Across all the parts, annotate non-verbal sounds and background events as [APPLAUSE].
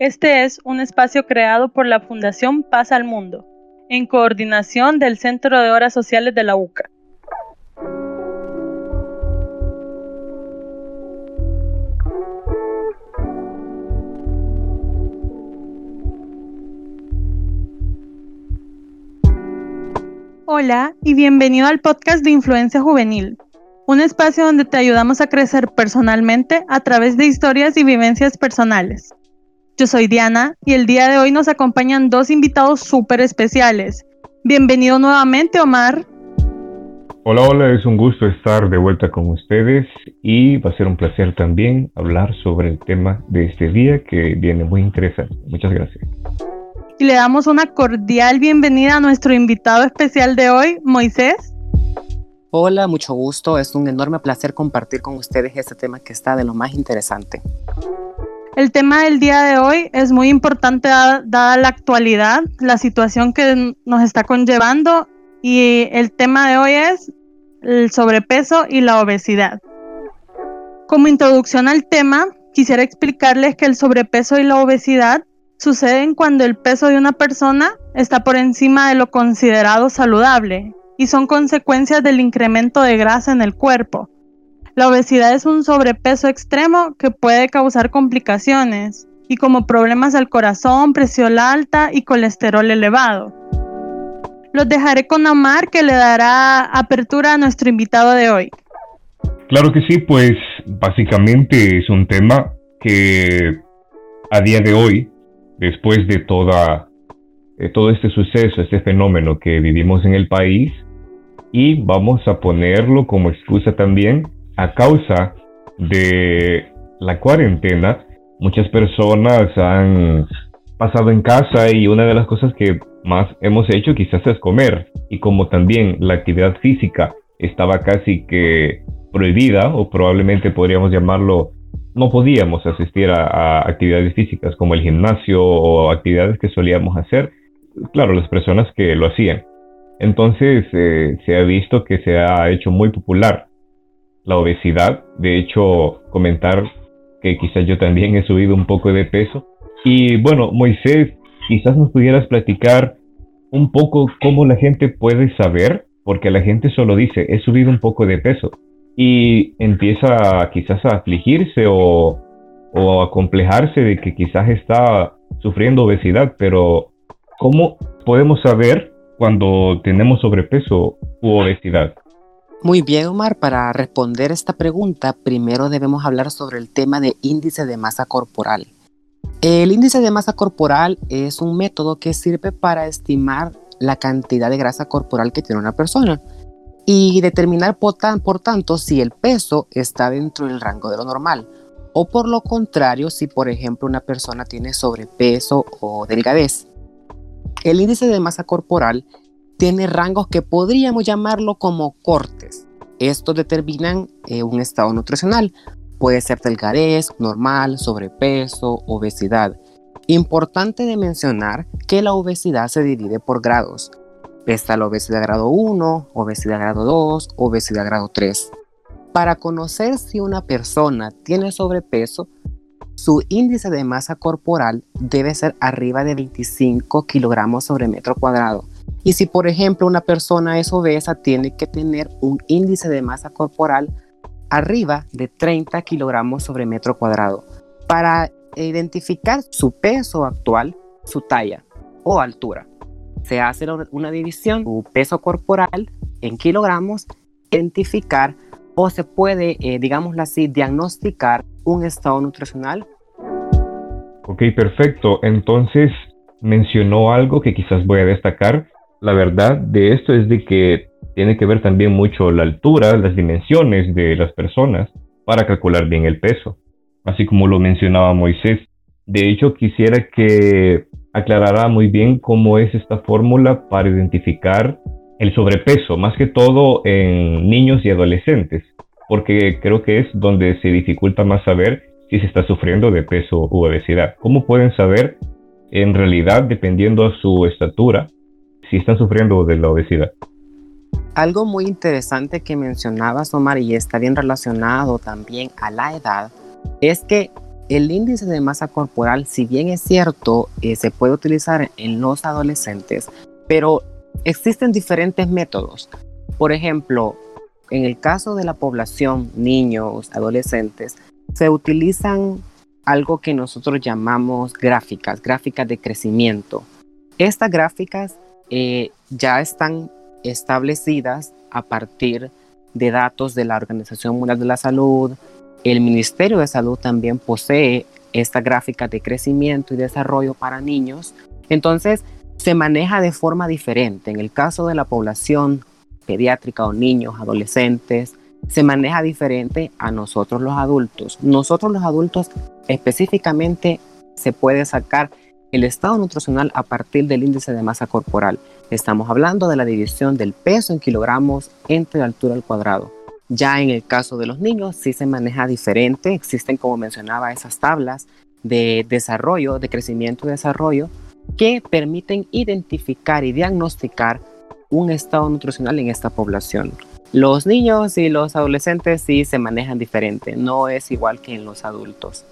Este es un espacio creado por la Fundación Paz al Mundo, en coordinación del Centro de Horas Sociales de la UCA. Hola y bienvenido al podcast de Influencia Juvenil, un espacio donde te ayudamos a crecer personalmente a través de historias y vivencias personales. Yo soy Diana y el día de hoy nos acompañan dos invitados súper especiales. Bienvenido nuevamente, Omar. Hola, hola, es un gusto estar de vuelta con ustedes y va a ser un placer también hablar sobre el tema de este día que viene muy interesante. Muchas gracias y le damos una cordial bienvenida a nuestro invitado especial de hoy, Moisés. Hola, mucho gusto. Es un enorme placer compartir con ustedes este tema que está de lo más interesante. El tema del día de hoy es muy importante dada, la actualidad, la situación que nos está conllevando y el tema de hoy es el sobrepeso y la obesidad. Como introducción al tema, quisiera explicarles que el sobrepeso y la obesidad suceden cuando el peso de una persona está por encima de lo considerado saludable y son consecuencias del incremento de grasa en el cuerpo. La obesidad es un sobrepeso extremo que puede causar complicaciones y como problemas al corazón, presión alta y colesterol elevado. Los dejaré con Amar que le dará apertura a nuestro invitado de hoy. Claro que sí, pues básicamente es un tema que a día de hoy después de toda, todo este suceso, este fenómeno que vivimos en el país, y vamos a ponerlo como excusa también a causa de la cuarentena. Muchas personas han pasado en casa y una de las cosas que más hemos hecho quizás es comer. Y como también la actividad física estaba casi que prohibida o probablemente podríamos llamarlo no podíamos asistir a, actividades físicas como el gimnasio o actividades que solíamos hacer, claro, las personas que lo hacían. Entonces eh, se ha visto que se ha hecho muy popular la obesidad. De hecho, comentar que quizás yo también he subido un poco de peso. Y bueno, Moisés, quizás nos pudieras platicar un poco cómo la gente puede saber, porque la gente solo dice, he subido un poco de peso y empieza quizás a afligirse o, a complejarse de que quizás está sufriendo obesidad, pero ¿cómo podemos saber cuando tenemos sobrepeso u obesidad? Muy bien, Omar. Para responder esta pregunta, primero debemos hablar sobre el tema de índice de masa corporal. El índice de masa corporal es un método que sirve para estimar la cantidad de grasa corporal que tiene una persona y determinar por, tanto si el peso está dentro del rango de lo normal o por lo contrario si por ejemplo una persona tiene sobrepeso o delgadez. El índice de masa corporal tiene rangos que podríamos llamarlo como cortes. Estos determinan eh, un estado nutricional. Puede ser delgadez, normal, sobrepeso, obesidad. Importante de mencionar que la obesidad se divide por grados. Está la obesidad grado 1, obesidad grado 2, obesidad grado 3. Para conocer si una persona tiene sobrepeso, su índice de masa corporal debe ser arriba de 25 kilogramos sobre metro cuadrado. Y si, por ejemplo, una persona es obesa, tiene que tener un índice de masa corporal arriba de 30 kilogramos sobre metro cuadrado. Para identificar su peso actual, su talla o altura se hace una división, su peso corporal en kilogramos, identificar o se puede, eh, digámoslo así, diagnosticar un estado nutricional. Ok, perfecto. Entonces mencionó algo que quizás voy a destacar. La verdad de esto es de que tiene que ver también mucho la altura, las dimensiones de las personas para calcular bien el peso, así como lo mencionaba Moisés. De hecho, quisiera que aclarará muy bien cómo es esta fórmula para identificar el sobrepeso, más que todo en niños y adolescentes, porque creo que es donde se dificulta más saber si se está sufriendo de peso u obesidad. ¿Cómo pueden saber en realidad, dependiendo a su estatura, si están sufriendo de la obesidad? Algo muy interesante que mencionabas, Omar, y está bien relacionado también a la edad, es que el índice de masa corporal, si bien es cierto, eh, se puede utilizar en los adolescentes, pero existen diferentes métodos. Por ejemplo, en el caso de la población, niños, adolescentes, se utilizan algo que nosotros llamamos gráficas, gráficas de crecimiento. Estas gráficas eh, ya están establecidas a partir de datos de la Organización Mundial de la Salud. El Ministerio de Salud también posee esta gráfica de crecimiento y desarrollo para niños. Entonces, se maneja de forma diferente. En el caso de la población pediátrica o niños, adolescentes, se maneja diferente a nosotros los adultos. Nosotros los adultos específicamente se puede sacar el estado nutricional a partir del índice de masa corporal. Estamos hablando de la división del peso en kilogramos entre la altura al cuadrado. Ya en el caso de los niños sí se maneja diferente. Existen, como mencionaba, esas tablas de desarrollo, de crecimiento y desarrollo, que permiten identificar y diagnosticar un estado nutricional en esta población. Los niños y los adolescentes sí se manejan diferente, no es igual que en los adultos.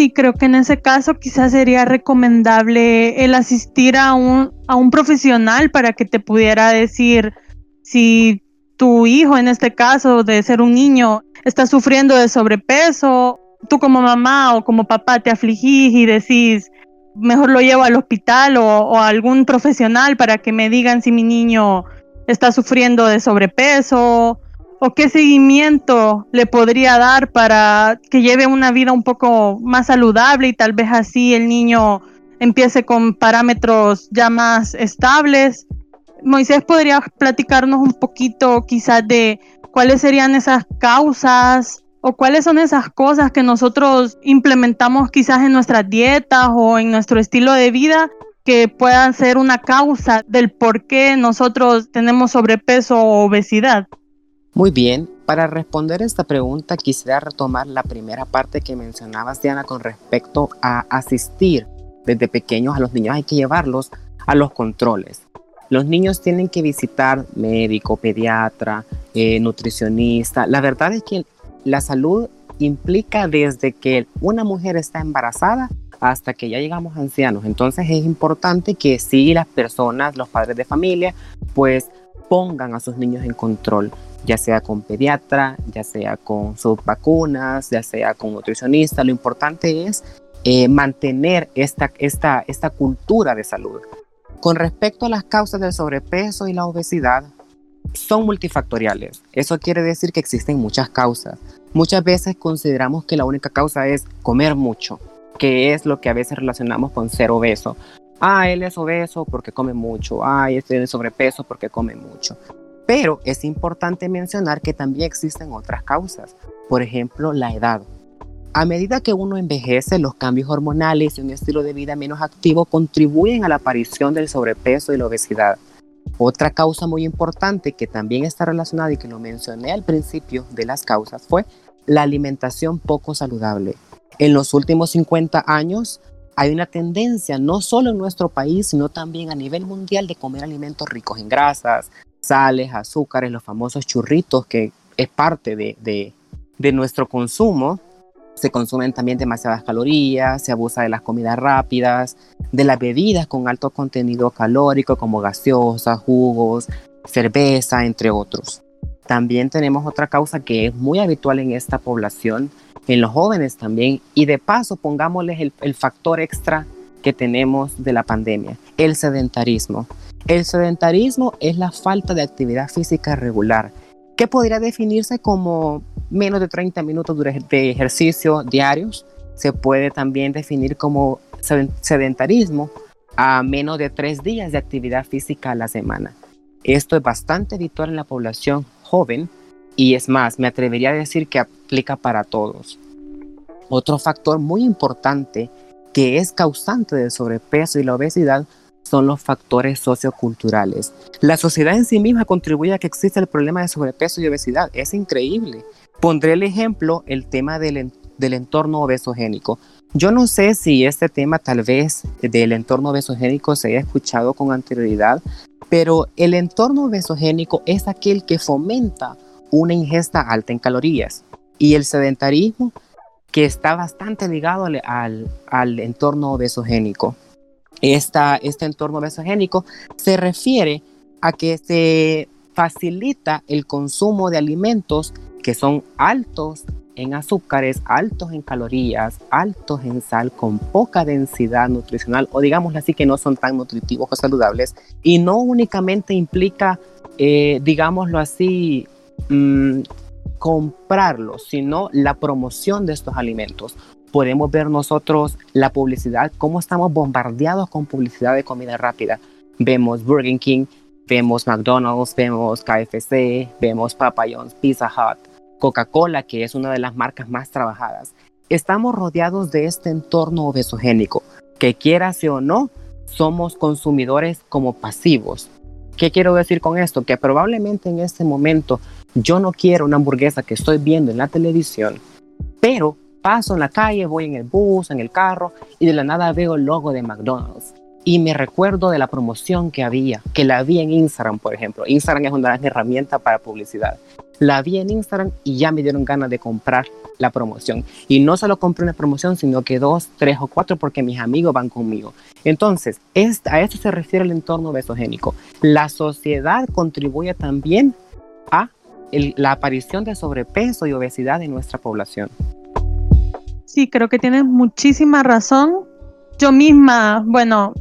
Sí, creo que en ese caso quizás sería recomendable el asistir a un, a un profesional para que te pudiera decir si tu hijo, en este caso de ser un niño, está sufriendo de sobrepeso, tú como mamá o como papá te afligís y decís, mejor lo llevo al hospital o, a algún profesional para que me digan si mi niño está sufriendo de sobrepeso o qué seguimiento le podría dar para que lleve una vida un poco más saludable y tal vez así el niño empiece con parámetros ya más estables. Moisés, ¿podría platicarnos un poquito quizás de cuáles serían esas causas o cuáles son esas cosas que nosotros implementamos quizás en nuestras dietas o en nuestro estilo de vida que puedan ser una causa del por qué nosotros tenemos sobrepeso o obesidad? Muy bien, para responder esta pregunta quisiera retomar la primera parte que mencionabas, Diana, con respecto a asistir desde pequeños a los niños. Hay que llevarlos a los controles. Los niños tienen que visitar médico, pediatra, eh, nutricionista. La verdad es que la salud implica desde que una mujer está embarazada hasta que ya llegamos ancianos. Entonces es importante que si las personas, los padres de familia, pues pongan a sus niños en control, ya sea con pediatra, ya sea con sus vacunas, ya sea con nutricionista. Lo importante es eh, mantener esta, esta, esta cultura de salud. Con respecto a las causas del sobrepeso y la obesidad, son multifactoriales. Eso quiere decir que existen muchas causas. Muchas veces consideramos que la única causa es comer mucho, que es lo que a veces relacionamos con ser obeso. Ah, él es obeso porque come mucho. Ah, él tiene sobrepeso porque come mucho. Pero es importante mencionar que también existen otras causas. Por ejemplo, la edad. A medida que uno envejece, los cambios hormonales y un estilo de vida menos activo contribuyen a la aparición del sobrepeso y la obesidad. Otra causa muy importante que también está relacionada y que lo mencioné al principio de las causas fue la alimentación poco saludable. En los últimos 50 años hay una tendencia, no solo en nuestro país, sino también a nivel mundial, de comer alimentos ricos en grasas, sales, azúcares, los famosos churritos, que es parte de, de, nuestro consumo se consumen también demasiadas calorías, se abusa de las comidas rápidas, de las bebidas con alto contenido calórico como gaseosas, jugos, cerveza, entre otros. También tenemos otra causa que es muy habitual en esta población, en los jóvenes también, y de paso pongámosles el factor extra que tenemos de la pandemia, el sedentarismo. El sedentarismo es la falta de actividad física regular, que podría definirse como menos de 30 minutos de ejercicio diarios. Se puede también definir como sedentarismo a menos de tres días de actividad física a la semana. Esto es bastante habitual en la población joven y es más, me atrevería a decir que aplica para todos. Otro factor muy importante que es causante del sobrepeso y la obesidad son los factores socioculturales. La sociedad en sí misma contribuye a que exista el problema de sobrepeso y obesidad. Es increíble. Pondré el ejemplo, el tema del, del entorno obesogénico. Yo no sé si este tema tal vez del entorno obesogénico se haya escuchado con anterioridad, pero el entorno obesogénico es aquel que fomenta una ingesta alta en calorías y el sedentarismo que está bastante ligado al, al entorno obesogénico. Esta, este entorno obesogénico se refiere a que se facilita el consumo de alimentos que son altos en azúcares, altos en calorías, altos en sal, con poca densidad nutricional o digámoslo así que no son tan nutritivos o saludables y no únicamente implica, eh, digámoslo así, mm, comprarlos, sino la promoción de estos alimentos. Podemos ver nosotros la publicidad, cómo estamos bombardeados con publicidad de comida rápida. Vemos Burger King, vemos McDonald's, vemos KFC, vemos Papa John's, Pizza Hut, Coca-Cola, que es una de las marcas más trabajadas. Estamos rodeados de este entorno obesogénico, que quiera o no, somos consumidores como pasivos. ¿Qué quiero decir con esto? Que probablemente en este momento yo no quiero una hamburguesa que estoy viendo en la televisión, pero paso en la calle, voy en el bus, en el carro y de la nada veo el logo de McDonald's. Y me recuerdo de la promoción que había, que la vi en Instagram, por ejemplo. Instagram es una herramienta para publicidad. La vi en Instagram y ya me dieron ganas de comprar la promoción. Y no solo compré una promoción, sino que dos, tres o cuatro porque mis amigos van conmigo. Entonces, a esto se refiere el entorno besogénico. La sociedad contribuye también a la aparición de sobrepeso y obesidad en nuestra población. Sí, creo que tienes muchísima razón. Yo misma, bueno,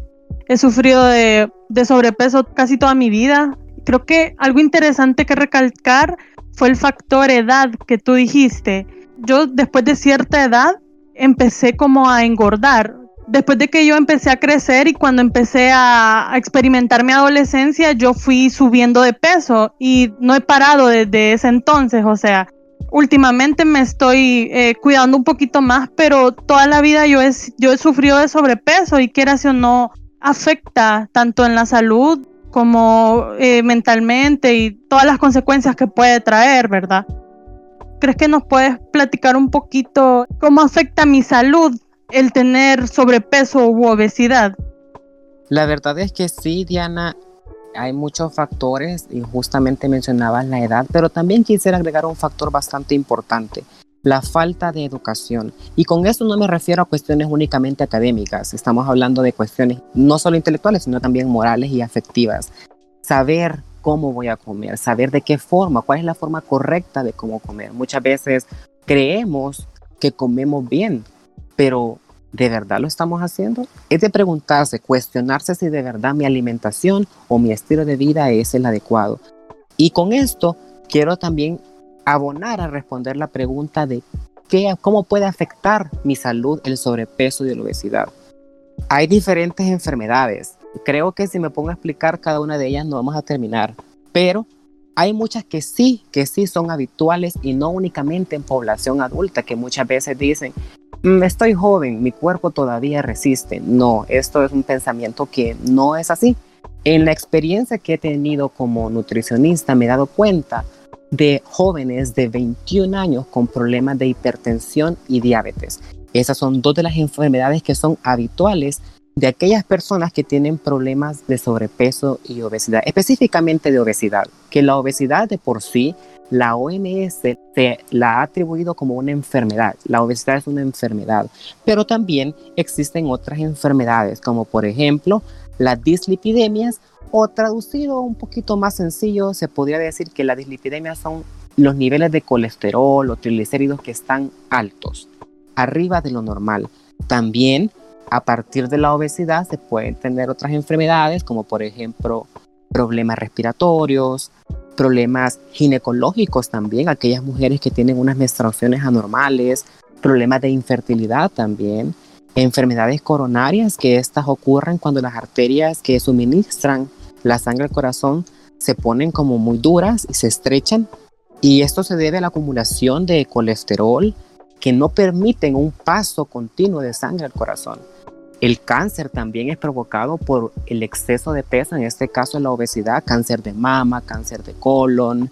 he sufrido de, sobrepeso casi toda mi vida. Creo que algo interesante que recalcar fue el factor edad que tú dijiste. Yo después de cierta edad empecé como a engordar. Después de que yo empecé a crecer y cuando empecé a, experimentar mi adolescencia, yo fui subiendo de peso y no he parado desde ese entonces. O sea, últimamente me estoy eh, cuidando un poquito más, pero toda la vida yo he, sufrido de sobrepeso y quieras o no, afecta tanto en la salud como eh, mentalmente y todas las consecuencias que puede traer, ¿verdad? ¿Crees que nos puedes platicar un poquito cómo afecta mi salud el tener sobrepeso u obesidad? La verdad es que sí, Diana, hay muchos factores y justamente mencionabas la edad, pero también quisiera agregar un factor bastante importante la falta de educación. Y con eso no me refiero a cuestiones únicamente académicas, estamos hablando de cuestiones no solo intelectuales, sino también morales y afectivas. Saber cómo voy a comer, saber de qué forma, cuál es la forma correcta de cómo comer. Muchas veces creemos que comemos bien, pero ¿de verdad lo estamos haciendo? Es de preguntarse, cuestionarse si de verdad mi alimentación o mi estilo de vida es el adecuado. Y con esto quiero también abonar a responder la pregunta de qué, cómo puede afectar mi salud el sobrepeso y la obesidad. Hay diferentes enfermedades. Creo que si me pongo a explicar cada una de ellas no vamos a terminar, pero hay muchas que sí, que sí son habituales y no únicamente en población adulta, que muchas veces dicen, mm, estoy joven, mi cuerpo todavía resiste. No, esto es un pensamiento que no es así. En la experiencia que he tenido como nutricionista me he dado cuenta de jóvenes de 21 años con problemas de hipertensión y diabetes. Esas son dos de las enfermedades que son habituales de aquellas personas que tienen problemas de sobrepeso y obesidad, específicamente de obesidad, que la obesidad de por sí, la OMS se la ha atribuido como una enfermedad. La obesidad es una enfermedad, pero también existen otras enfermedades, como por ejemplo las dislipidemias o traducido un poquito más sencillo, se podría decir que la dislipidemia son los niveles de colesterol o triglicéridos que están altos, arriba de lo normal. También a partir de la obesidad se pueden tener otras enfermedades como por ejemplo problemas respiratorios, problemas ginecológicos también, aquellas mujeres que tienen unas menstruaciones anormales, problemas de infertilidad también, enfermedades coronarias que estas ocurren cuando las arterias que suministran la sangre al corazón se ponen como muy duras y se estrechan y esto se debe a la acumulación de colesterol que no permiten un paso continuo de sangre al corazón. El cáncer también es provocado por el exceso de peso, en este caso la obesidad, cáncer de mama, cáncer de colon,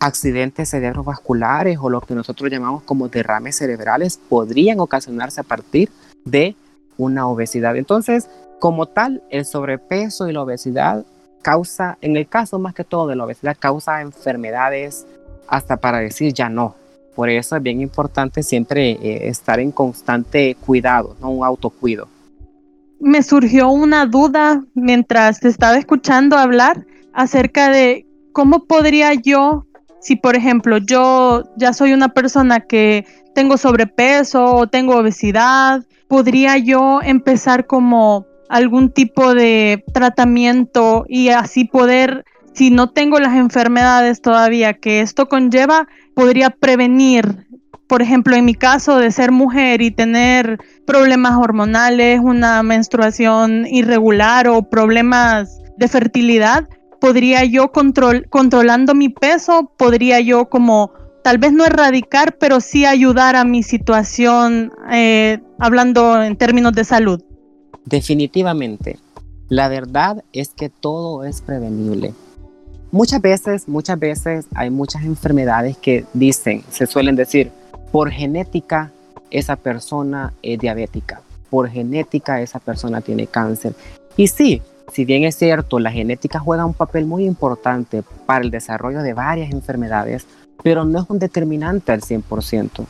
accidentes cerebrovasculares o lo que nosotros llamamos como derrames cerebrales podrían ocasionarse a partir de una obesidad. Entonces, como tal, el sobrepeso y la obesidad causa, en el caso más que todo de la obesidad, causa enfermedades hasta para decir ya no. Por eso es bien importante siempre eh, estar en constante cuidado, no un autocuido. Me surgió una duda mientras te estaba escuchando hablar acerca de cómo podría yo, si por ejemplo yo ya soy una persona que tengo sobrepeso o tengo obesidad, podría yo empezar como algún tipo de tratamiento y así poder, si no tengo las enfermedades todavía que esto conlleva, podría prevenir, por ejemplo, en mi caso de ser mujer y tener problemas hormonales, una menstruación irregular o problemas de fertilidad, podría yo control, controlando mi peso, podría yo como tal vez no erradicar, pero sí ayudar a mi situación, eh, hablando en términos de salud. Definitivamente. La verdad es que todo es prevenible. Muchas veces, muchas veces hay muchas enfermedades que dicen, se suelen decir, por genética esa persona es diabética, por genética esa persona tiene cáncer. Y sí, si bien es cierto, la genética juega un papel muy importante para el desarrollo de varias enfermedades, pero no es un determinante al 100%.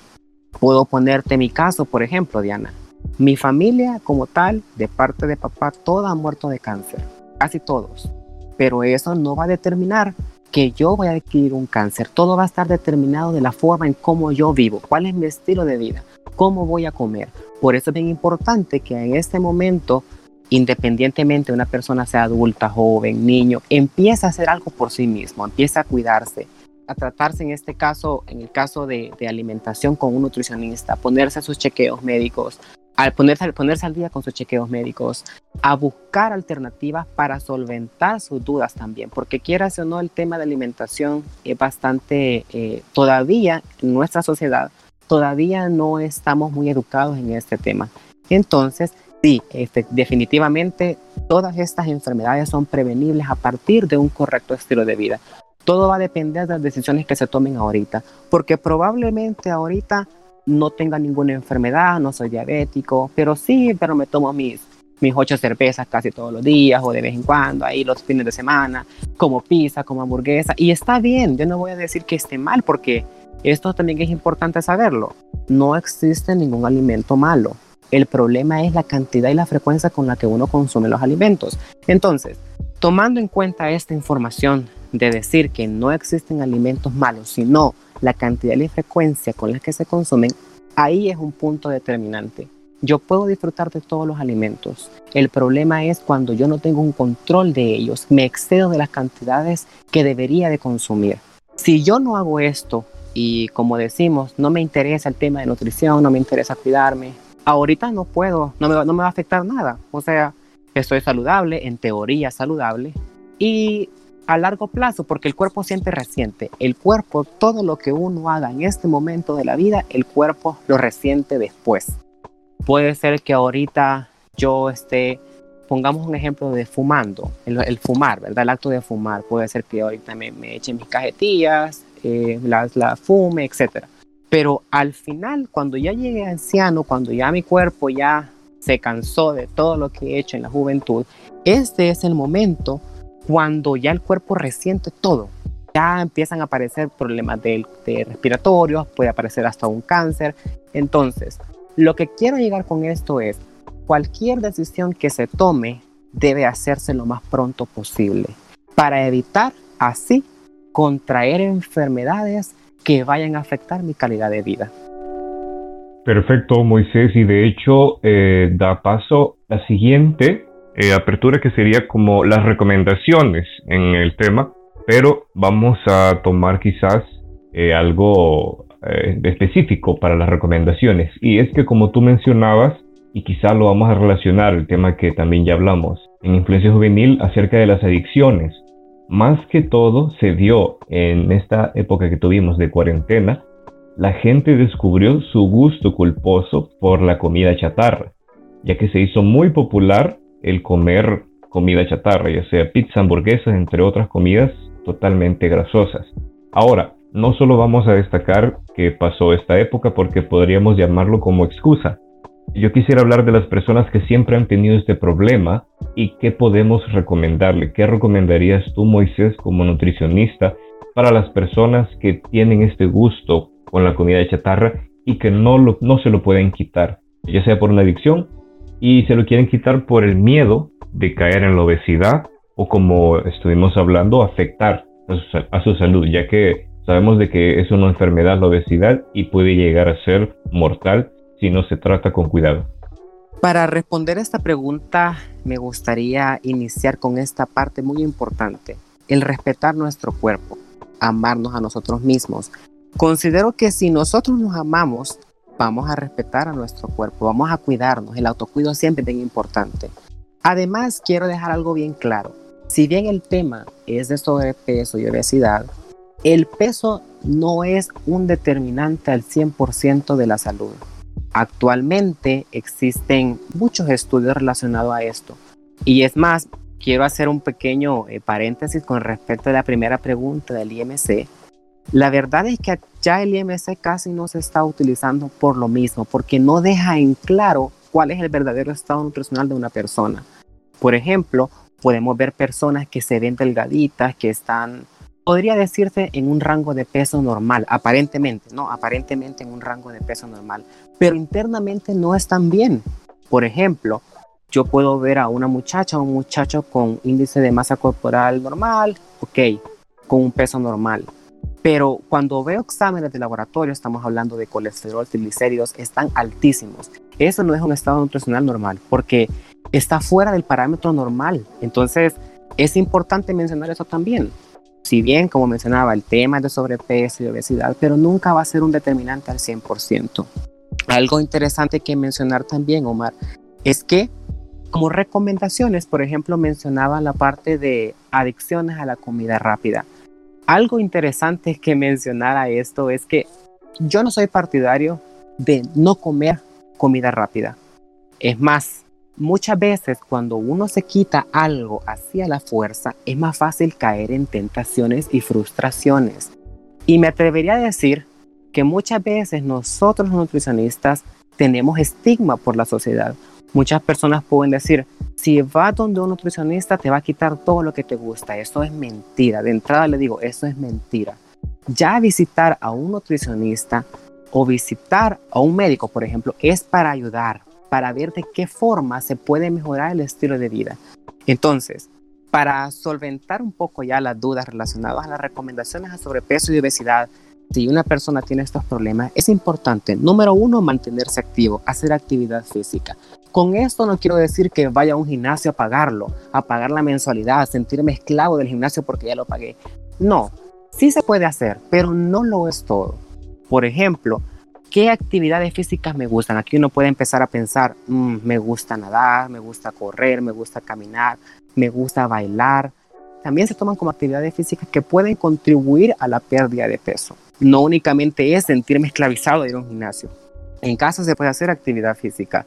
Puedo ponerte mi caso, por ejemplo, Diana. Mi familia como tal, de parte de papá, toda ha muerto de cáncer, casi todos pero eso no va a determinar que yo voy a adquirir un cáncer. Todo va a estar determinado de la forma en cómo yo vivo, cuál es mi estilo de vida, cómo voy a comer. Por eso es bien importante que en este momento, independientemente de una persona sea adulta, joven, niño, empiece a hacer algo por sí mismo, empiece a cuidarse, a tratarse en este caso, en el caso de, de alimentación con un nutricionista, ponerse sus chequeos médicos, al ponerse, ponerse al día con sus chequeos médicos, a buscar alternativas para solventar sus dudas también, porque quieras o no, el tema de alimentación es bastante, eh, todavía en nuestra sociedad, todavía no estamos muy educados en este tema. Entonces, sí, este, definitivamente todas estas enfermedades son prevenibles a partir de un correcto estilo de vida. Todo va a depender de las decisiones que se tomen ahorita, porque probablemente ahorita no tenga ninguna enfermedad, no soy diabético, pero sí, pero me tomo mis, mis ocho cervezas casi todos los días o de vez en cuando, ahí los fines de semana, como pizza, como hamburguesa, y está bien, yo no voy a decir que esté mal porque esto también es importante saberlo. No existe ningún alimento malo. El problema es la cantidad y la frecuencia con la que uno consume los alimentos. Entonces, tomando en cuenta esta información de decir que no existen alimentos malos, sino la cantidad y la frecuencia con las que se consumen, ahí es un punto determinante. Yo puedo disfrutar de todos los alimentos. El problema es cuando yo no tengo un control de ellos, me excedo de las cantidades que debería de consumir. Si yo no hago esto y como decimos, no me interesa el tema de nutrición, no me interesa cuidarme, ahorita no puedo, no me, no me va a afectar nada. O sea, estoy saludable, en teoría saludable, y a largo plazo, porque el cuerpo siempre resiente. El cuerpo, todo lo que uno haga en este momento de la vida, el cuerpo lo resiente después. Puede ser que ahorita yo esté, pongamos un ejemplo de fumando, el, fumar, ¿verdad? El acto de fumar. Puede ser que ahorita me, me eche mis cajetillas, eh, la fume, etc. Pero al final, cuando ya llegue anciano, cuando ya mi cuerpo ya se cansó de todo lo que he hecho en la juventud, este es el momento cuando ya el cuerpo resiente todo. Ya empiezan a aparecer problemas de, respiratorios, puede aparecer hasta un cáncer. Entonces, lo que quiero llegar con esto es, cualquier decisión que se tome debe hacerse lo más pronto posible para evitar así contraer enfermedades que vayan a afectar mi calidad de vida. Perfecto, Moisés, y de hecho eh, da paso la siguiente eh, apertura que sería como las recomendaciones en el tema, pero vamos a tomar quizás eh, algo específico para las recomendaciones. Y es que como tú mencionabas, y quizás lo vamos a relacionar, el tema que también ya hablamos en influencia juvenil acerca de las adicciones. Más que todo se dio en esta época que tuvimos de cuarentena, la gente descubrió su gusto culposo por la comida chatarra, ya que se hizo muy popular el comer comida chatarra, ya sea pizza, hamburguesas, entre otras comidas totalmente grasosas. Ahora, no solo vamos a destacar que pasó esta época porque podríamos llamarlo como excusa. Yo quisiera hablar de las personas que siempre han tenido este problema y qué podemos recomendarle. ¿Qué recomendarías tú, Moisés, como nutricionista, para las personas que tienen este gusto con la comida de chatarra y que no, lo, no se lo pueden quitar, ya sea por una adicción y se lo quieren quitar por el miedo de caer en la obesidad o como estuvimos hablando, afectar a su, salud, ya que sabemos de que es una enfermedad la obesidad y puede llegar a ser mortal si no se trata con cuidado. Para responder a esta pregunta, me gustaría iniciar con esta parte muy importante, el respetar nuestro cuerpo, amarnos a nosotros mismos. Considero que si nosotros nos amamos, vamos a respetar a nuestro cuerpo, vamos a cuidarnos, el autocuido siempre es bien importante. Además, quiero dejar algo bien claro. Si bien el tema es de sobrepeso y obesidad, el peso no es un determinante al 100% de la salud. Actualmente existen muchos estudios relacionados a esto. Y es más, quiero hacer un pequeño eh, paréntesis con respecto a la primera pregunta del IMC. La verdad es que ya el IMC casi no se está utilizando por lo mismo, porque no deja en claro cuál es el verdadero estado nutricional de una persona. Por ejemplo, podemos ver personas que se ven delgaditas, que están, podría decirse, en un rango de peso normal, aparentemente, ¿no? Aparentemente en un rango de peso normal, pero internamente no están bien. Por ejemplo, yo puedo ver a una muchacha o un muchacho con índice de masa corporal normal, ok, con un peso normal. Pero cuando veo exámenes de laboratorio, estamos hablando de colesterol, triglicéridos, están altísimos. Eso no es un estado nutricional normal, porque está fuera del parámetro normal. Entonces, es importante mencionar eso también. Si bien, como mencionaba, el tema es de sobrepeso y obesidad, pero nunca va a ser un determinante al 100%. Algo interesante que mencionar también, Omar, es que como recomendaciones, por ejemplo, mencionaba la parte de adicciones a la comida rápida. Algo interesante que mencionara esto es que yo no soy partidario de no comer comida rápida. Es más, Muchas veces cuando uno se quita algo hacia la fuerza, es más fácil caer en tentaciones y frustraciones. Y me atrevería a decir que muchas veces nosotros nutricionistas tenemos estigma por la sociedad. Muchas personas pueden decir, si vas donde un nutricionista te va a quitar todo lo que te gusta. Eso es mentira. De entrada le digo, eso es mentira. Ya visitar a un nutricionista o visitar a un médico, por ejemplo, es para ayudar, para ver de qué forma se puede mejorar el estilo de vida. Entonces, para solventar un poco ya las dudas relacionadas a las recomendaciones a sobrepeso y obesidad, si una persona tiene estos problemas, es importante, número uno, mantenerse activo, hacer actividad física. Con esto no quiero decir que vaya a un gimnasio a pagarlo, a pagar la mensualidad, sentirme esclavo del gimnasio porque ya lo pagué. No, sí se puede hacer, pero no lo es todo. Por ejemplo, ¿Qué actividades físicas me gustan? Aquí uno puede empezar a pensar, mm, me gusta nadar, me gusta correr, me gusta caminar, me gusta bailar. También se toman como actividades físicas que pueden contribuir a la pérdida de peso. No únicamente es sentirme esclavizado de ir a un gimnasio. En casa se puede hacer actividad física.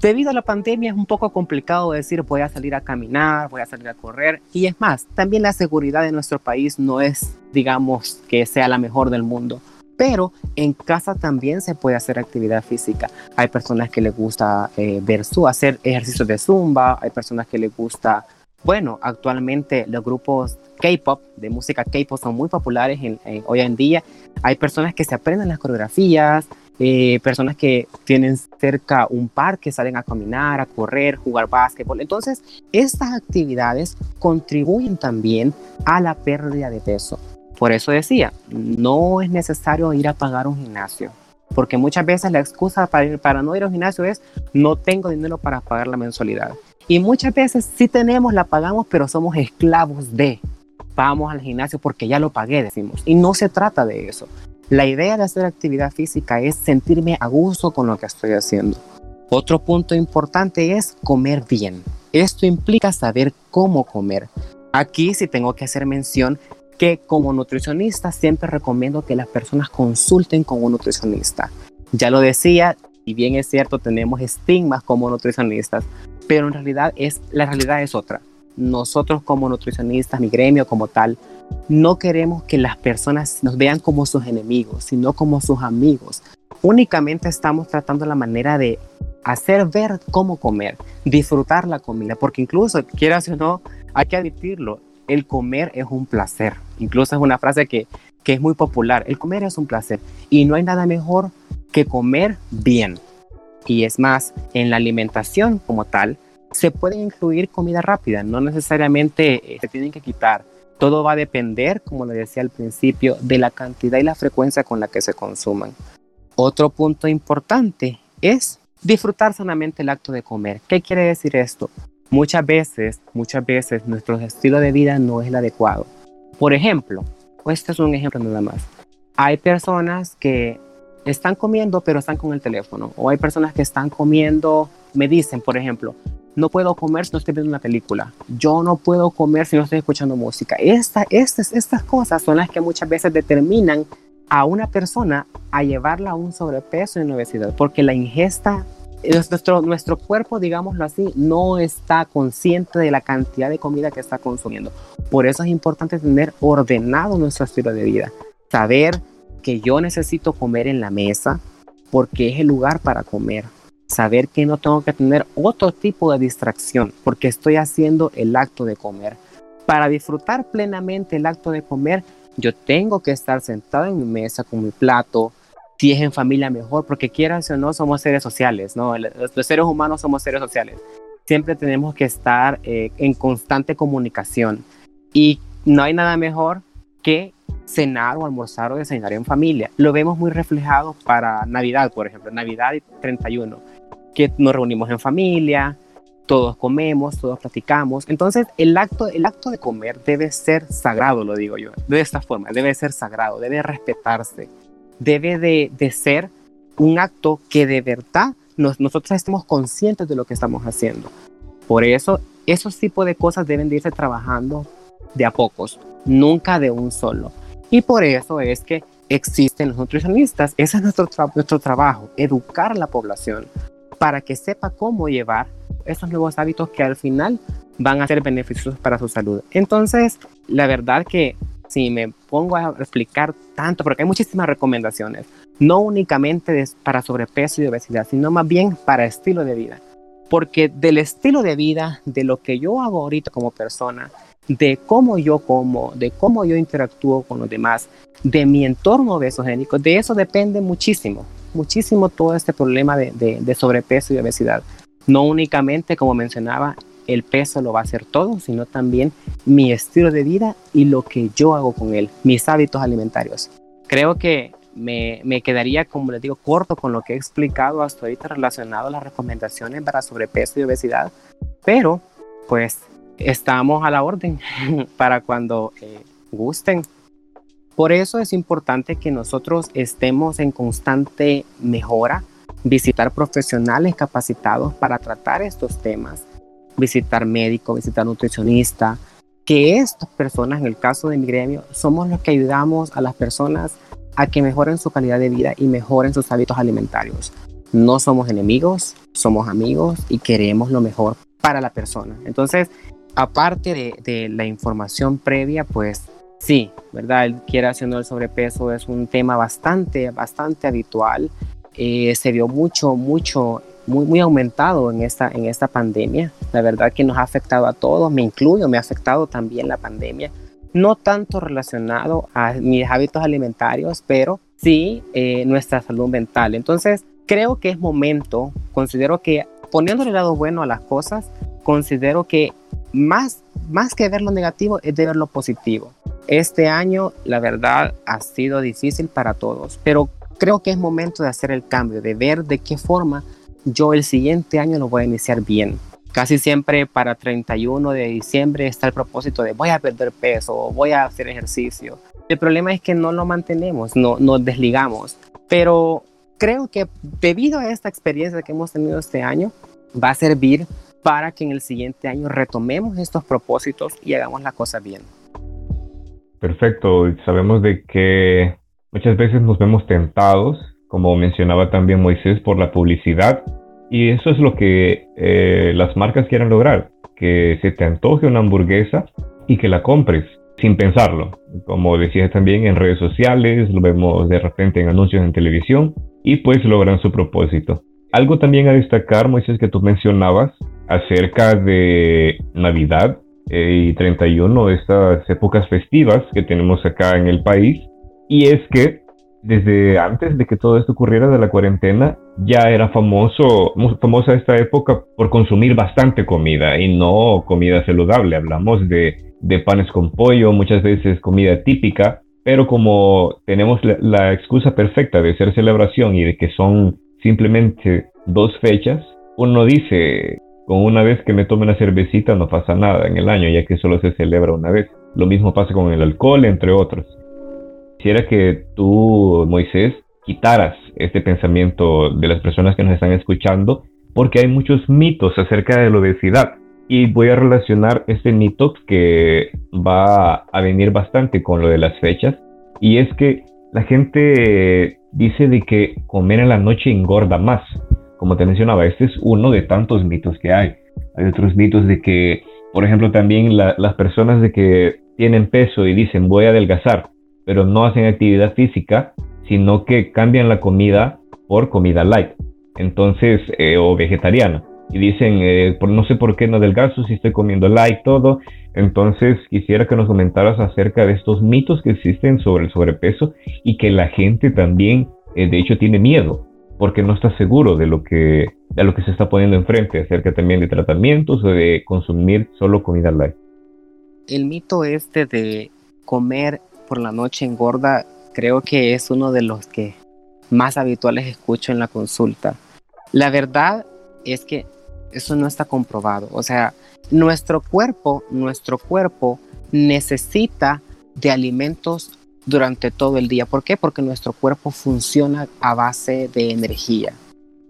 Debido a la pandemia es un poco complicado decir voy a salir a caminar, voy a salir a correr. Y es más, también la seguridad de nuestro país no es, digamos, que sea la mejor del mundo pero en casa también se puede hacer actividad física. Hay personas que les gusta eh, ver su, hacer ejercicios de zumba, hay personas que les gusta, bueno, actualmente los grupos K-pop, de música K-pop, son muy populares hoy en día. Hay personas que se aprenden las coreografías, eh, personas que tienen cerca un parque, salen a caminar, a correr, jugar básquetbol. Entonces, estas actividades contribuyen también a la pérdida de peso. Por eso decía, no es necesario ir a pagar un gimnasio, porque muchas veces la excusa para, para no ir a un gimnasio es no tengo dinero para pagar la mensualidad. Y muchas veces sí tenemos, la pagamos, pero somos esclavos de. Vamos al gimnasio porque ya lo pagué, decimos. Y no se trata de eso. La idea de hacer actividad física es sentirme a gusto con lo que estoy haciendo. Otro punto importante es comer bien. Esto implica saber cómo comer. Aquí sí tengo que hacer mención que como nutricionista siempre recomiendo que las personas consulten con un nutricionista. Ya lo decía, y bien es cierto, tenemos estigmas como nutricionistas, pero en realidad es, la realidad es otra. Nosotros como nutricionistas, mi gremio como tal, no queremos que las personas nos vean como sus enemigos, sino como sus amigos. Únicamente estamos tratando la manera de hacer ver cómo comer, disfrutar la comida, porque incluso, quieras o no, hay que admitirlo, el comer es un placer. Incluso es una frase que, que es muy popular. El comer es un placer y no hay nada mejor que comer bien. Y es más, en la alimentación como tal, se puede incluir comida rápida, no necesariamente eh, se tienen que quitar. Todo va a depender, como le decía al principio, de la cantidad y la frecuencia con la que se consuman. Otro punto importante es disfrutar sanamente el acto de comer. ¿Qué quiere decir esto? Muchas veces, muchas veces nuestro estilo de vida no es el adecuado. Por ejemplo, este es un ejemplo nada más. Hay personas que están comiendo pero están con el teléfono. O hay personas que están comiendo, me dicen, por ejemplo, no puedo comer si no estoy viendo una película. Yo no puedo comer si no estoy escuchando música. Esta, estas, estas cosas son las que muchas veces determinan a una persona a llevarla a un sobrepeso y una obesidad, porque la ingesta, nuestro, nuestro cuerpo, digámoslo así, no está consciente de la cantidad de comida que está consumiendo. Por eso es importante tener ordenado nuestro estilo de vida, saber que yo necesito comer en la mesa porque es el lugar para comer. Saber que no tengo que tener otro tipo de distracción porque estoy haciendo el acto de comer. Para disfrutar plenamente el acto de comer, yo tengo que estar sentado en mi mesa con mi plato. Si es en familia, mejor, porque quieras o no, somos seres sociales. Los seres humanos somos seres sociales. Siempre tenemos que estar eh, en constante comunicación. Y no hay nada mejor que cenar o almorzar o desayunar en familia. Lo vemos muy reflejado para Navidad, por ejemplo, Navidad y 31, que nos reunimos en familia, todos comemos, todos platicamos. Entonces, el acto, el acto de comer debe ser sagrado, lo digo yo, de esta forma, debe ser sagrado, debe respetarse, debe de, de ser un acto que de verdad nosotros estemos conscientes de lo que estamos haciendo. Por eso, esos tipos de cosas deben de irse trabajando de a pocos, nunca de un solo. Y por eso es que existen los nutricionistas. Ese es nuestro, nuestro trabajo, educar a la población para que sepa cómo llevar esos nuevos hábitos que al final van a ser beneficiosos para su salud. Entonces, la verdad que si me pongo a explicar tanto, porque hay muchísimas recomendaciones, no únicamente para sobrepeso y obesidad, sino más bien para estilo de vida. Porque del estilo de vida, de lo que yo hago ahorita como persona, de cómo yo como, de cómo yo interactúo con los demás, de mi entorno obesogénico, de eso depende muchísimo, muchísimo todo este problema de, de, sobrepeso y obesidad. No únicamente, como mencionaba, el peso lo va a hacer todo, sino también mi estilo de vida y lo que yo hago con él, mis hábitos alimentarios. Creo que me, me, quedaría, como les digo, corto con lo que he explicado hasta ahorita relacionado a las recomendaciones para sobrepeso y obesidad, pero pues estamos a la orden [LAUGHS] para cuando eh, gusten. Por eso es importante que nosotros estemos en constante mejora, visitar profesionales capacitados para tratar estos temas, visitar médico, visitar nutricionista, que estas personas, en el caso de mi gremio, somos los que ayudamos a las personas a que mejoren su calidad de vida y mejoren sus hábitos alimentarios. No somos enemigos, somos amigos y queremos lo mejor para la persona. Entonces, aparte de, la información previa, pues sí, ¿verdad? El quiera haciendo el sobrepeso es un tema bastante, bastante habitual. Eh, se vio mucho, mucho, muy, muy aumentado en esta, en esta pandemia. La verdad que nos ha afectado a todos, me incluyo, me ha afectado también la pandemia. No tanto relacionado a mis hábitos alimentarios, pero sí eh, nuestra salud mental. Entonces, creo que es momento, considero que poniéndole lado bueno a las cosas, considero que más, más que ver lo negativo es de ver lo positivo. Este año, la verdad, ha sido difícil para todos, pero creo que es momento de hacer el cambio, de ver de qué forma yo el siguiente año lo voy a iniciar bien. Casi siempre para 31 de diciembre está el propósito de voy a perder peso, voy a hacer ejercicio. El problema es que no lo mantenemos, no nos desligamos. Pero creo que debido a esta experiencia que hemos tenido este año, va a servir para que en el siguiente año retomemos estos propósitos y hagamos la cosa bien. Perfecto, sabemos de que muchas veces nos vemos tentados, como mencionaba también Moisés, por la publicidad y eso es lo que eh, las marcas quieren lograr, que se te antoje una hamburguesa y que la compres sin pensarlo. Como decías también en redes sociales, lo vemos de repente en anuncios en televisión y pues logran su propósito. Algo también a destacar, Moisés, que tú mencionabas acerca de Navidad eh, y 31, estas épocas festivas que tenemos acá en el país, Y es que desde antes de que todo esto ocurriera de la cuarentena, ya era famoso, famosa esta época por consumir bastante comida y no comida saludable. Hablamos de, de panes con pollo, muchas veces comida típica, pero como tenemos la, la, excusa perfecta de ser celebración y de que son simplemente dos fechas, uno dice, con una vez que me tome una cervecita no pasa nada en el año, ya que solo se celebra una vez. Lo mismo pasa con el alcohol, entre otros. Quisiera que tú, Moisés, quitaras este pensamiento de las personas que nos están escuchando, porque hay muchos mitos acerca de la obesidad. Y voy a relacionar este mito que va a venir bastante con lo de las fechas. Y es que la gente dice de que comer en la noche engorda más. Como te mencionaba, este es uno de tantos mitos que hay. Hay otros mitos de que, por ejemplo, también las personas de que tienen peso y dicen voy a adelgazar, pero no hacen actividad física, sino que cambian la comida por comida light. Entonces, eh, o vegetariana y dicen, eh, no sé por qué no adelgazo si estoy comiendo light todo. Entonces quisiera que nos comentaras acerca de estos mitos que existen sobre el sobrepeso y que la gente también, eh, de hecho, tiene miedo porque no está seguro de lo que de lo que se está poniendo enfrente acerca también de tratamientos o de consumir solo comida light. El mito este de comer por la noche engorda creo que es uno de los que más habituales escucho en la consulta. La verdad es que eso no está comprobado. O sea, nuestro cuerpo, nuestro cuerpo necesita de alimentos durante todo el día. ¿Por qué? Porque nuestro cuerpo funciona a base de energía.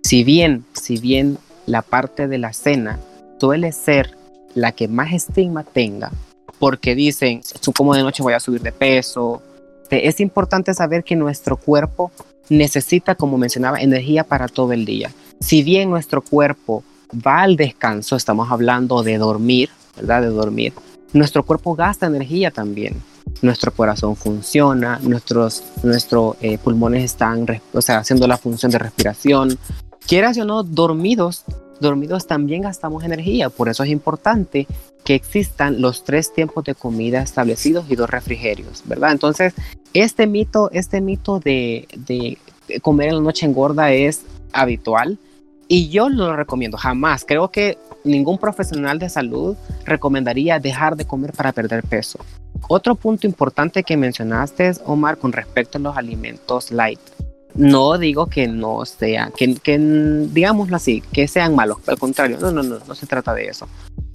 Si bien, si bien la parte de la cena suele ser la que más estigma tenga, porque dicen, como de noche voy a subir de peso, es importante saber que nuestro cuerpo necesita, como mencionaba, energía para todo el día. Si bien nuestro cuerpo va al descanso, estamos hablando de dormir, ¿verdad? De dormir. Nuestro cuerpo gasta energía también. Nuestro corazón funciona, nuestros, nuestros eh, pulmones están o sea, haciendo la función de respiración. Quieras o no, dormidos, dormidos también gastamos energía. Por eso es importante que existan los tres tiempos de comida establecidos y dos refrigerios, ¿verdad? Entonces, este mito, este mito de, de comer en la noche engorda es habitual y yo no lo recomiendo, jamás. Creo que ningún profesional de salud recomendaría dejar de comer para perder peso. Otro punto importante que mencionaste, Omar, con respecto a los alimentos light. No digo que no sean, que, que digámoslo así, que sean malos. Al contrario, no, no, no, no se trata de eso.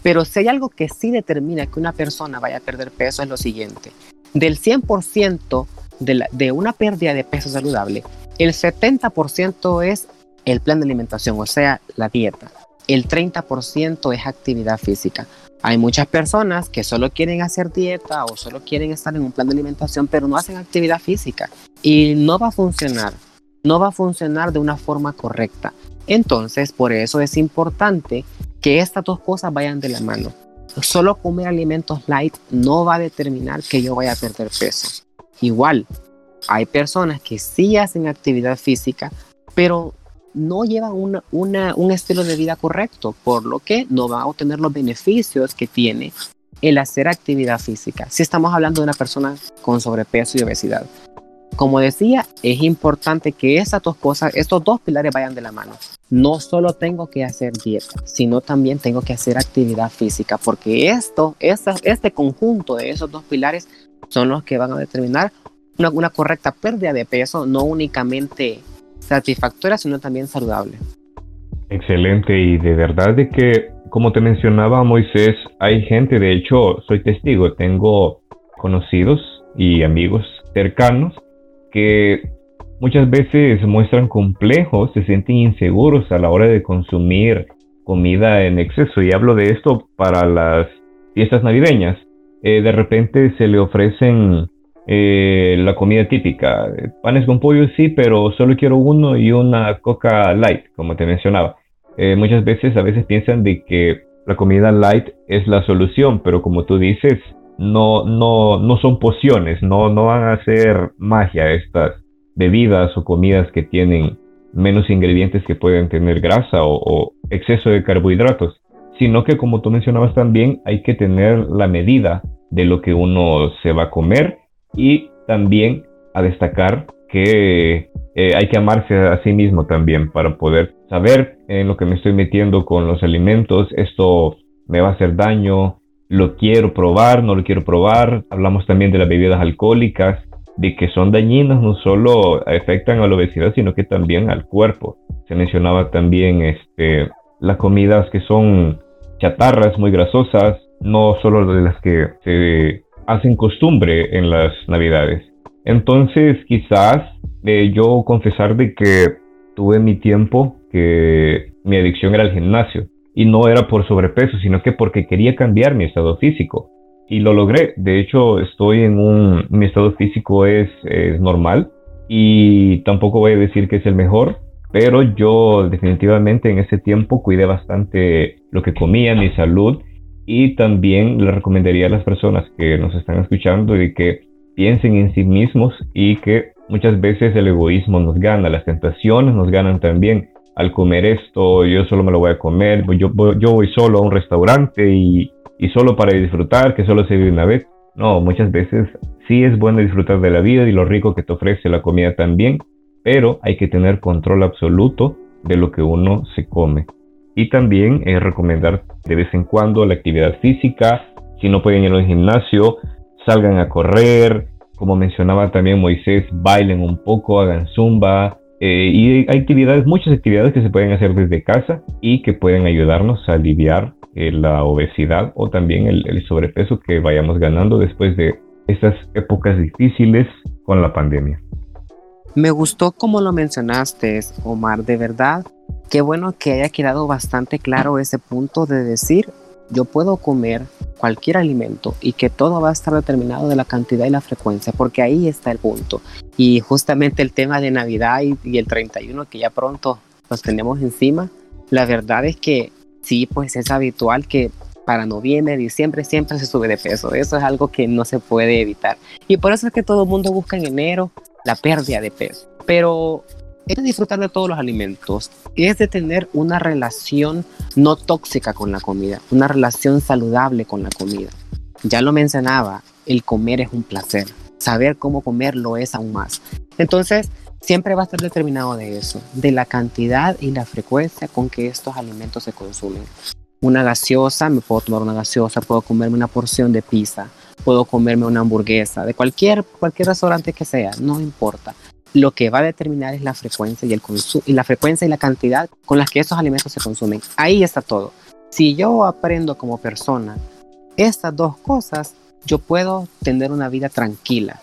Pero si hay algo que sí determina que una persona vaya a perder peso es lo siguiente. Del 100% de, de una pérdida de peso saludable, el 70% es el plan de alimentación, o sea, la dieta. El 30% es actividad física. Hay muchas personas que solo quieren hacer dieta o solo quieren estar en un plan de alimentación, pero no hacen actividad física y no va a funcionar. No va a funcionar de una forma correcta. Entonces, por eso es importante que estas dos cosas vayan de la mano. Solo comer alimentos light no va a determinar que yo vaya a perder peso. Igual, hay personas que sí hacen actividad física, pero no llevan un estilo de vida correcto, por lo que no va a obtener los beneficios que tiene el hacer actividad física. Si estamos hablando de una persona con sobrepeso y obesidad. Como decía, es importante que esas dos cosas, estos dos pilares vayan de la mano. No solo tengo que hacer dieta, sino también tengo que hacer actividad física, porque esto, este conjunto de esos dos pilares son los que van a determinar una, una correcta pérdida de peso, no únicamente satisfactoria, sino también saludable. Excelente, y de verdad de que, como te mencionaba Moisés, hay gente, de hecho, soy testigo, tengo conocidos y amigos cercanos que muchas veces muestran complejos, se sienten inseguros a la hora de consumir comida en exceso. Y hablo de esto para las fiestas navideñas. Eh, de repente se le ofrecen eh, la comida típica. Panes con pollo sí, pero solo quiero uno y una coca light, como te mencionaba. Eh, muchas veces a veces piensan de que la comida light es la solución, pero como tú dices, no, no, no son pociones, no, no van a hacer magia estas bebidas o comidas que tienen menos ingredientes que pueden tener grasa o exceso de carbohidratos, sino que como tú mencionabas también hay que tener la medida de lo que uno se va a comer y también a destacar que eh, hay que amarse a sí mismo también para poder saber en lo que me estoy metiendo con los alimentos. Esto me va a hacer daño, lo quiero probar, no lo quiero probar. Hablamos también de las bebidas alcohólicas, de que son dañinas, no solo afectan a la obesidad, sino que también al cuerpo. Se mencionaba también este, las comidas que son chatarras muy grasosas, no solo de las que se hacen costumbre en las navidades. Entonces quizás eh, yo confesar de que tuve mi tiempo que mi adicción era el gimnasio y no era por sobrepeso, sino que porque quería cambiar mi estado físico y lo logré. De hecho, estoy en un, mi estado físico es, es normal y tampoco voy a decir que es el mejor, pero yo definitivamente en ese tiempo cuidé bastante lo que comía, mi salud y también le recomendaría a las personas que nos están escuchando de que piensen en sí mismos y que muchas veces el egoísmo nos gana, las tentaciones nos ganan también. Al comer esto, yo solo me lo voy a comer, yo, voy solo a un restaurante y, y solo para disfrutar, que solo se vive una vez. No, muchas veces sí es bueno disfrutar de la vida y lo rico que te ofrece la comida también, pero hay que tener control absoluto de lo que uno se come. Y también es recomendar de vez en cuando la actividad física. Si no pueden ir al gimnasio, salgan a correr. Como mencionaba también Moisés, bailen un poco, hagan zumba. Eh, y hay actividades, muchas actividades que se pueden hacer desde casa y que pueden ayudarnos a aliviar eh, la obesidad o también el, el sobrepeso que vayamos ganando después de estas épocas difíciles con la pandemia. Me gustó como lo mencionaste, Omar, de verdad Qué bueno que haya quedado bastante claro ese punto de decir, yo puedo comer cualquier alimento y que todo va a estar determinado de la cantidad y la frecuencia, porque ahí está el punto. Y justamente el tema de Navidad y, el 31 que ya pronto los tenemos encima, la verdad es que sí, pues es habitual que para noviembre, diciembre siempre se sube de peso. Eso es algo que no se puede evitar. Y por eso es que todo el mundo busca en enero la pérdida de peso. Pero es disfrutar de todos los alimentos, es tener una relación no tóxica con la comida, una relación saludable con la comida. Ya lo mencionaba, el comer es un placer, saber cómo comerlo es aún más. Entonces, siempre va a estar determinado de eso, de la cantidad y la frecuencia con que estos alimentos se consumen. Una gaseosa, me puedo tomar una gaseosa, puedo comerme una porción de pizza, puedo comerme una hamburguesa, de cualquier, cualquier restaurante que sea, no importa lo que va a determinar es la frecuencia y, el y la frecuencia y la cantidad con las que esos alimentos se consumen. Ahí está todo. Si yo aprendo como persona estas dos cosas, yo puedo tener una vida tranquila.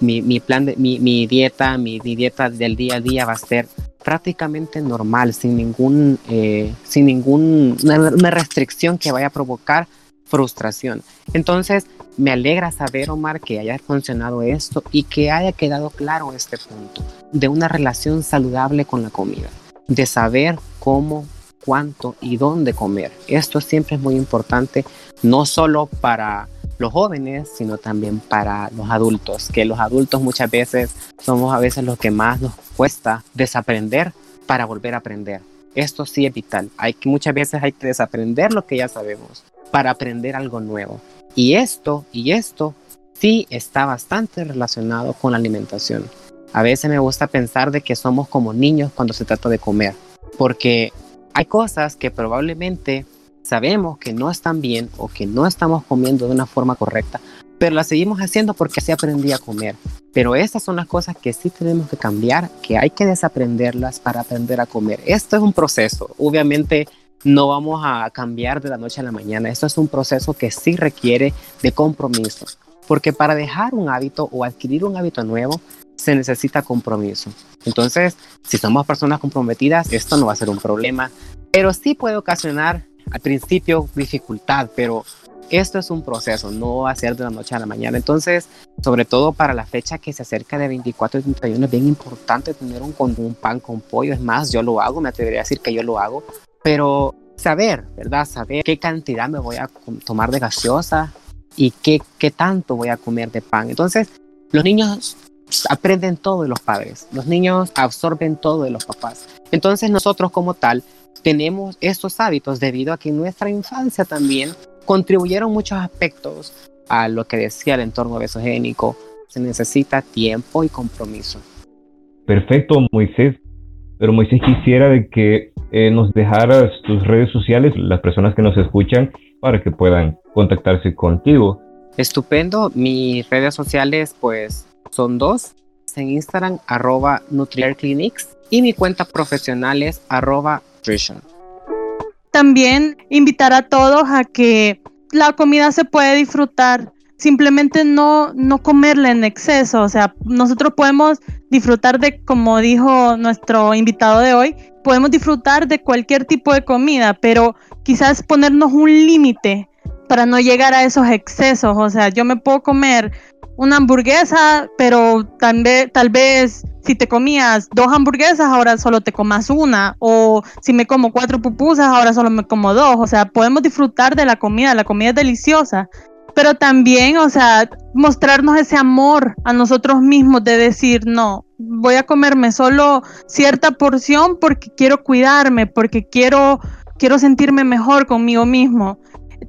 Mi, mi plan de, mi, mi dieta, mi, dieta del día a día va a ser prácticamente normal, sin ningún, eh, sin ningún, restricción que vaya a provocar frustración. Entonces, me alegra saber, Omar, que haya funcionado esto y que haya quedado claro este punto de una relación saludable con la comida, de saber cómo, cuánto y dónde comer. Esto siempre es muy importante, no solo para los jóvenes, sino también para los adultos, que los adultos muchas veces somos a veces los que más nos cuesta desaprender para volver a aprender. Esto sí es vital. Hay que, muchas veces hay que desaprender lo que ya sabemos para aprender algo nuevo. Y esto, y esto, sí está bastante relacionado con la alimentación. A veces me gusta pensar de que somos como niños cuando se trata de comer, porque hay cosas que probablemente sabemos que no están bien o que no estamos comiendo de una forma correcta, pero las seguimos haciendo porque así aprendí a comer. Pero estas son las cosas que sí tenemos que cambiar, que hay que desaprenderlas para aprender a comer. Esto es un proceso. Obviamente no vamos a cambiar de la noche a la mañana. Esto es un proceso que sí requiere de compromiso, porque para dejar un hábito o adquirir un hábito nuevo se necesita compromiso. Entonces, si somos personas comprometidas, esto no va a ser un problema, pero sí puede ocasionar al principio dificultad, pero esto es un proceso, no va a ser de la noche a la mañana. Entonces, sobre todo para la fecha que se acerca de 24 y 31, es bien importante tener un, un pan con pollo. Es más, yo lo hago, me atrevería a decir que yo lo hago, pero saber, ¿verdad? Saber qué cantidad me voy a tomar de gaseosa y qué, qué tanto voy a comer de pan. Entonces, los niños aprenden todo de los padres, los niños absorben todo de los papás. Entonces, nosotros como tal tenemos estos hábitos debido a que en nuestra infancia también contribuyeron muchos aspectos a lo que decía el entorno besogénico, se necesita tiempo y compromiso. Perfecto, Moisés. Pero Moisés quisiera de que eh, nos dejaras tus redes sociales, las personas que nos escuchan, para que puedan contactarse contigo. Estupendo. Mis redes sociales pues son dos. En Instagram, arroba y mi cuenta profesional es arroba nutrition. También invitar a todos a que la comida se puede disfrutar simplemente no, no comerla en exceso. O sea, nosotros podemos disfrutar de, como dijo nuestro invitado de hoy, podemos disfrutar de cualquier tipo de comida, pero quizás ponernos un límite para no llegar a esos excesos. O sea, yo me puedo comer una hamburguesa, pero tal vez, tal vez si te comías dos hamburguesas, ahora solo te comas una. O si me como cuatro pupusas, ahora solo me como dos. O sea, podemos disfrutar de la comida, la comida es deliciosa, pero también, o sea, mostrarnos ese amor a nosotros mismos de decir, no, voy a comerme solo cierta porción porque quiero cuidarme, porque quiero, quiero sentirme mejor conmigo mismo.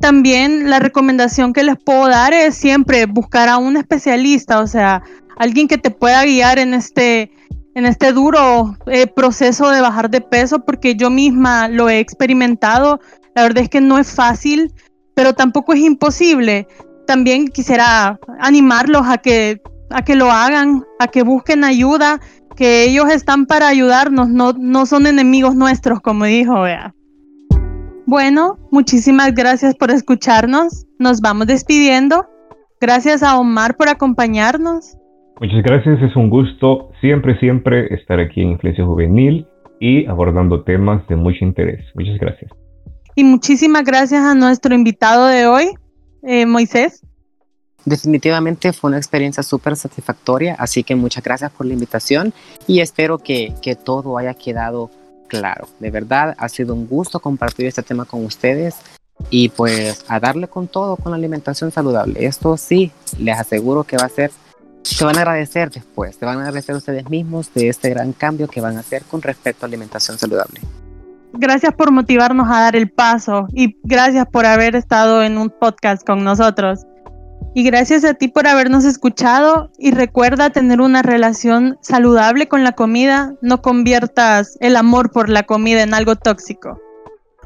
También la recomendación que les puedo dar es siempre buscar a un especialista, o sea, alguien que te pueda guiar en este, en este duro eh, proceso de bajar de peso, porque yo misma lo he experimentado. La verdad es que no es fácil, pero tampoco es imposible. También quisiera animarlos a que, a que lo hagan, a que busquen ayuda, que ellos están para ayudarnos, no, no son enemigos nuestros, como dijo, vea. Bueno, muchísimas gracias por escucharnos. Nos vamos despidiendo. Gracias a Omar por acompañarnos. Muchas gracias, es un gusto siempre, siempre estar aquí en Influencia Juvenil y abordando temas de mucho interés. Muchas gracias. Y muchísimas gracias a nuestro invitado de hoy, eh, Moisés. Definitivamente fue una experiencia súper satisfactoria, así que muchas gracias por la invitación y espero que, que todo haya quedado claro. De verdad, ha sido un gusto compartir este tema con ustedes y pues a darle con todo con la alimentación saludable. Esto sí, les aseguro que va a ser, se van a agradecer después, se van a agradecer ustedes mismos de este gran cambio que van a hacer con respecto a alimentación saludable. Gracias por motivarnos a dar el paso y gracias por haber estado en un podcast con nosotros. Y gracias a ti por habernos escuchado y recuerda tener una relación saludable con la comida, no conviertas el amor por la comida en algo tóxico.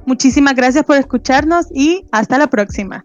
Muchísimas gracias por escucharnos y hasta la próxima.